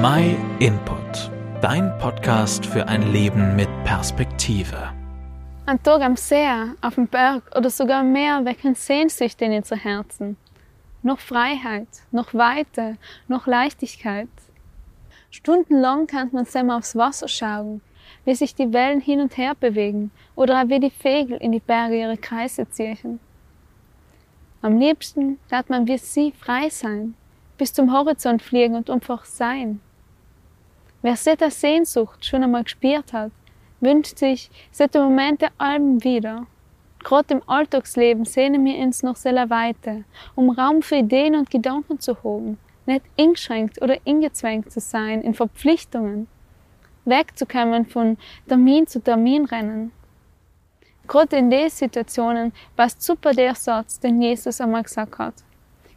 My Input, dein Podcast für ein Leben mit Perspektive. Ein Tag am See, auf dem Berg oder sogar am Meer wecken Sehnsüchte in unser Herzen. Noch Freiheit, noch Weite, noch Leichtigkeit. Stundenlang kann man selber aufs Wasser schauen, wie sich die Wellen hin und her bewegen oder auch wie die Vögel in die Berge ihre Kreise ziehen. Am liebsten darf man wie sie frei sein, bis zum Horizont fliegen und einfach sein. Wer solche Sehnsucht schon einmal gespürt hat, wünscht sich solche Momente allem wieder. Gerade im Alltagsleben sehnen wir uns noch sehr weiter, um Raum für Ideen und Gedanken zu haben, nicht eingeschränkt oder ingezwängt zu sein in Verpflichtungen, wegzukommen von Termin zu Termin rennen. Gerade in diesen Situationen passt super der Satz, den Jesus einmal gesagt hat.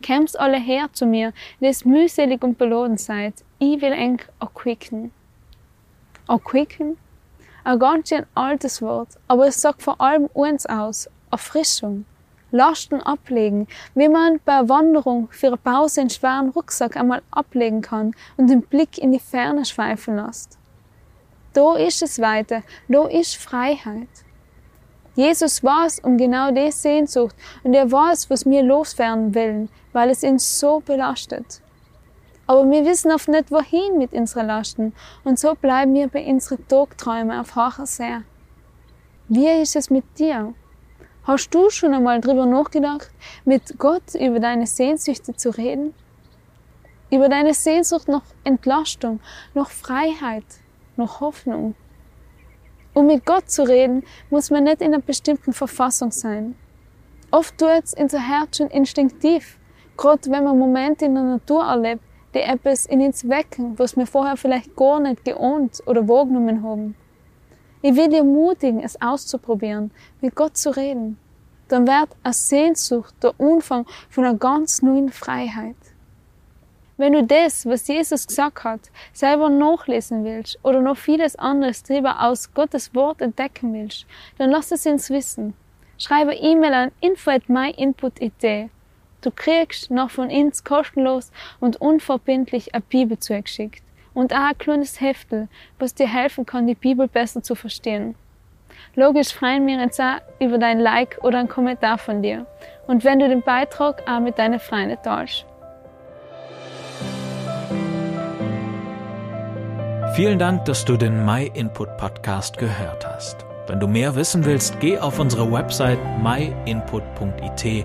Kämmt alle her zu mir, die es mühselig und beladen seid, ich will eng erquicken. Erquicken? Ein ganz schön altes Wort, aber es sagt vor allem uns aus, Erfrischung. Lasten ablegen, wie man bei einer Wanderung für eine Pause einen schweren Rucksack einmal ablegen kann und den Blick in die Ferne schweifen lässt. Da ist es weiter, da ist Freiheit. Jesus weiß um genau die Sehnsucht und er weiß, was wir loswerden wollen, weil es ihn so belastet. Aber wir wissen oft nicht, wohin mit unseren Lasten und so bleiben wir bei unseren Tagträumen auf hoher See. Wie ist es mit dir? Hast du schon einmal drüber nachgedacht, mit Gott über deine Sehnsüchte zu reden? Über deine Sehnsucht nach Entlastung, nach Freiheit, nach Hoffnung? Um mit Gott zu reden, muss man nicht in einer bestimmten Verfassung sein. Oft tut es unser Herz schon instinktiv, gerade wenn man Momente in der Natur erlebt, die etwas in uns wecken, was wir vorher vielleicht gar nicht geahnt oder wahrgenommen haben. Ich will dir ermutigen, es auszuprobieren, mit Gott zu reden. Dann wird eine Sehnsucht der Anfang von einer ganz neuen Freiheit. Wenn du das, was Jesus gesagt hat, selber nachlesen willst oder noch vieles anderes darüber aus Gottes Wort entdecken willst, dann lass es uns wissen. Schreibe E-Mail an info@myinput.it. Du kriegst noch von uns kostenlos und unverbindlich eine Bibel zugeschickt und auch ein kleines Heftel, was dir helfen kann, die Bibel besser zu verstehen. Logisch freuen wir uns auch über dein Like oder einen Kommentar von dir und wenn du den Beitrag auch mit deinen Freunden teilst. Vielen Dank, dass du den My Input Podcast gehört hast. Wenn du mehr wissen willst, geh auf unsere Website myinput.it